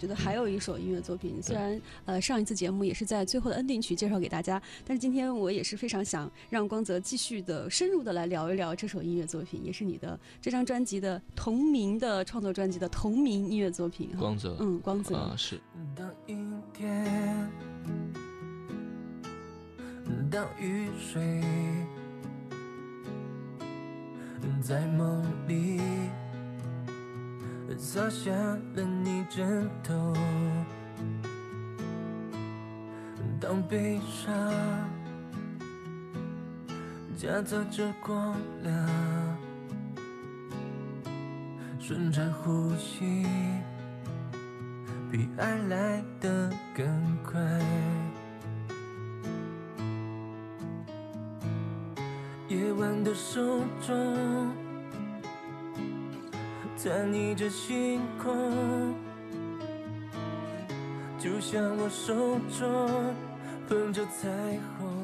觉得还有一首音乐作品，虽然呃上一次节目也是在最后的 ending 曲介绍给大家，但是今天我也是非常想让光泽继续的深入的来聊一聊这首音乐作品，也是你的这张专辑的同名的创作专辑的同名音乐作品。光泽，嗯，光泽啊是。当阴天，当雨水在梦里。洒下了你枕头，当悲伤夹杂着光亮，顺着呼吸，比爱来得更快。夜晚的手中。在你这星空，就像我手中捧着彩虹。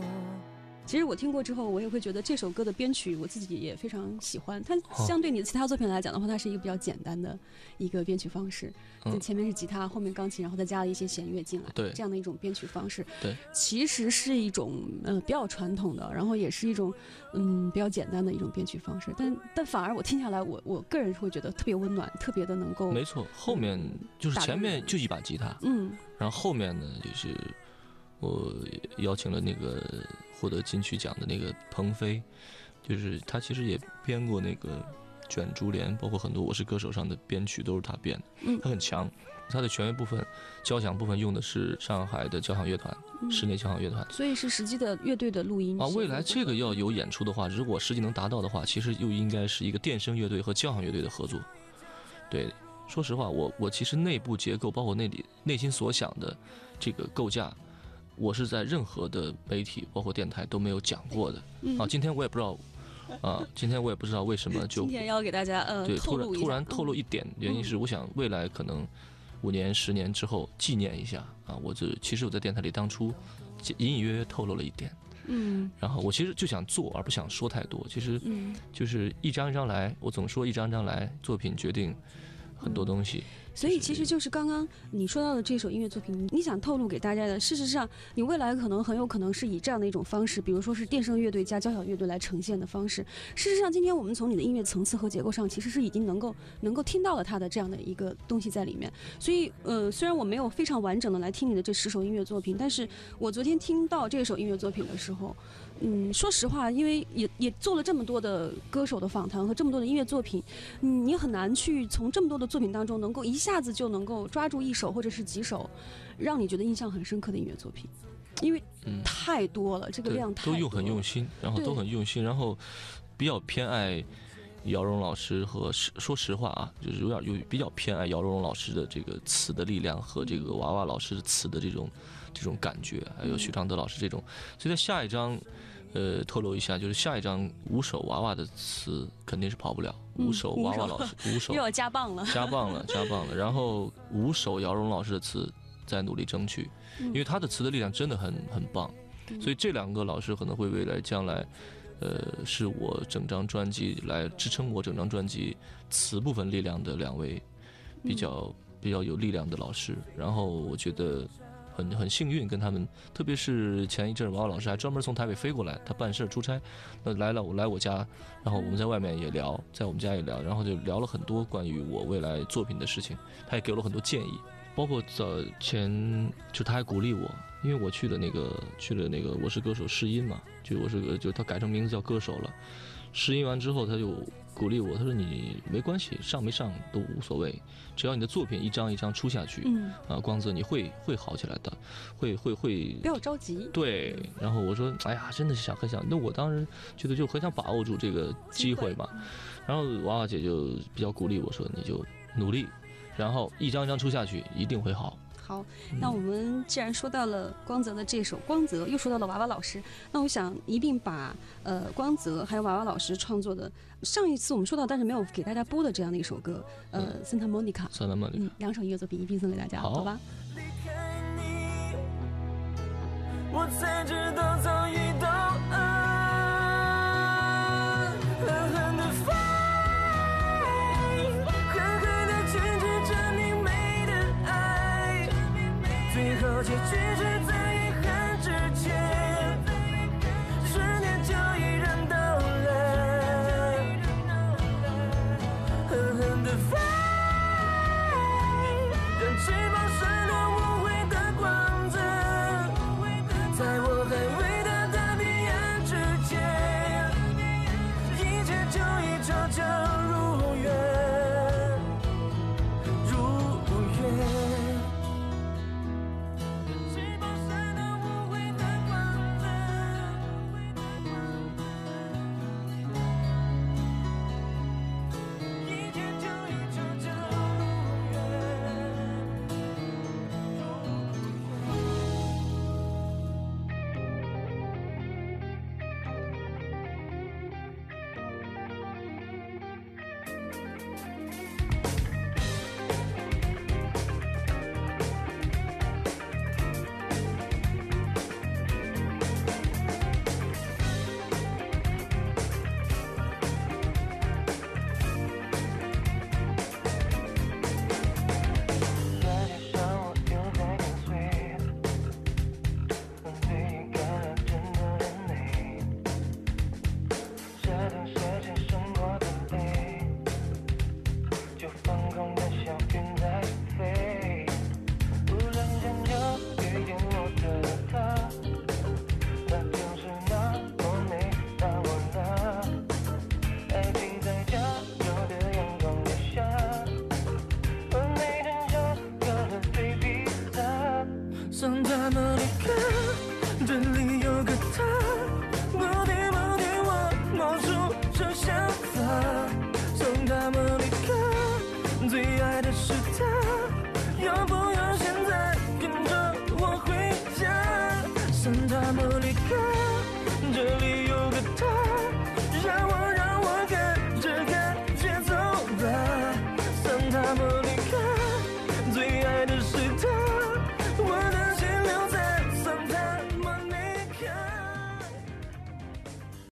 其实我听过之后，我也会觉得这首歌的编曲我自己也非常喜欢。它相对你的其他作品来讲的话，它是一个比较简单的一个编曲方式。嗯，前面是吉他，后面钢琴，然后再加了一些弦乐进来。对，这样的一种编曲方式。对，其实是一种呃比较传统的，然后也是一种嗯比较简单的一种编曲方式。但但反而我听下来，我我个人会觉得特别温暖，特别的能够。没错，后面就是前面就一把吉他，嗯，然后后面呢就是。我邀请了那个获得金曲奖的那个鹏飞，就是他其实也编过那个《卷珠帘》，包括很多《我是歌手》上的编曲都是他编的。嗯，他很强，他的弦乐部分、交响部分用的是上海的交响乐团，室内交响乐团。所以是实际的乐队的录音啊。未来这个要有演出的话，如果实际能达到的话，其实又应该是一个电声乐队和交响乐队的合作。对，说实话，我我其实内部结构，包括那里内心所想的这个构架。我是在任何的媒体，包括电台都没有讲过的啊！今天我也不知道，啊，今天我也不知道为什么就今天要给大家呃对突然突然透露一点，原因是我想未来可能五年十年之后纪念一下啊！我这其实我在电台里当初隐隐约约透露了一点，嗯，然后我其实就想做而不想说太多，其实就是一张一张来，我总说一张一张来，作品决定很多东西。所以其实就是刚刚你说到的这首音乐作品，你想透露给大家的，事实上你未来可能很有可能是以这样的一种方式，比如说是电声乐队加交响乐队来呈现的方式。事实上，今天我们从你的音乐层次和结构上，其实是已经能够能够听到了它的这样的一个东西在里面。所以，呃，虽然我没有非常完整的来听你的这十首音乐作品，但是我昨天听到这首音乐作品的时候，嗯，说实话，因为也也做了这么多的歌手的访谈和这么多的音乐作品，嗯，你很难去从这么多的作品当中能够一。一下子就能够抓住一首或者是几首，让你觉得印象很深刻的音乐作品，因为太多了，这个量太都用很用心，然后都很用心，然后比较偏爱姚荣老师和说实话啊，就是有点有比较偏爱姚荣老师的这个词的力量和这个娃娃老师的词的这种这种感觉，还有许常德老师这种，所以在下一章。呃，透露一下，就是下一张五首娃娃的词肯定是跑不了。五首娃娃老师，五首又要加棒了，加棒了，加棒了。然后五首姚荣老师的词，在努力争取，因为他的词的力量真的很很棒。所以这两个老师可能会未来将来，呃，是我整张专辑来支撑我整张专辑词部分力量的两位比较比较有力量的老师。然后我觉得。很很幸运跟他们，特别是前一阵王老师还专门从台北飞过来，他办事出差，那来了我来我家，然后我们在外面也聊，在我们家也聊，然后就聊了很多关于我未来作品的事情，他也给了很多建议，包括早前就他还鼓励我，因为我去了那个去了那个我是歌手试音嘛，就我是个就他改成名字叫歌手了，试音完之后他就。鼓励我，他说你没关系，上没上都无所谓，只要你的作品一张一张出下去，嗯，啊，光泽你会会好起来的，会会会，不要着急。对，然后我说，哎呀，真的是想很想，那我当时觉得就很想把握住这个机会嘛，然后娃娃姐就比较鼓励我说，你就努力，然后一张一张出下去，一定会好。好，那我们既然说到了光泽的这首《光泽》，又说到了娃娃老师，那我想一并把呃光泽还有娃娃老师创作的上一次我们说到但是没有给大家播的这样的一首歌，呃《Santa Monica》，嗯，两首音乐作品一并送给大家，好。吧？我才知道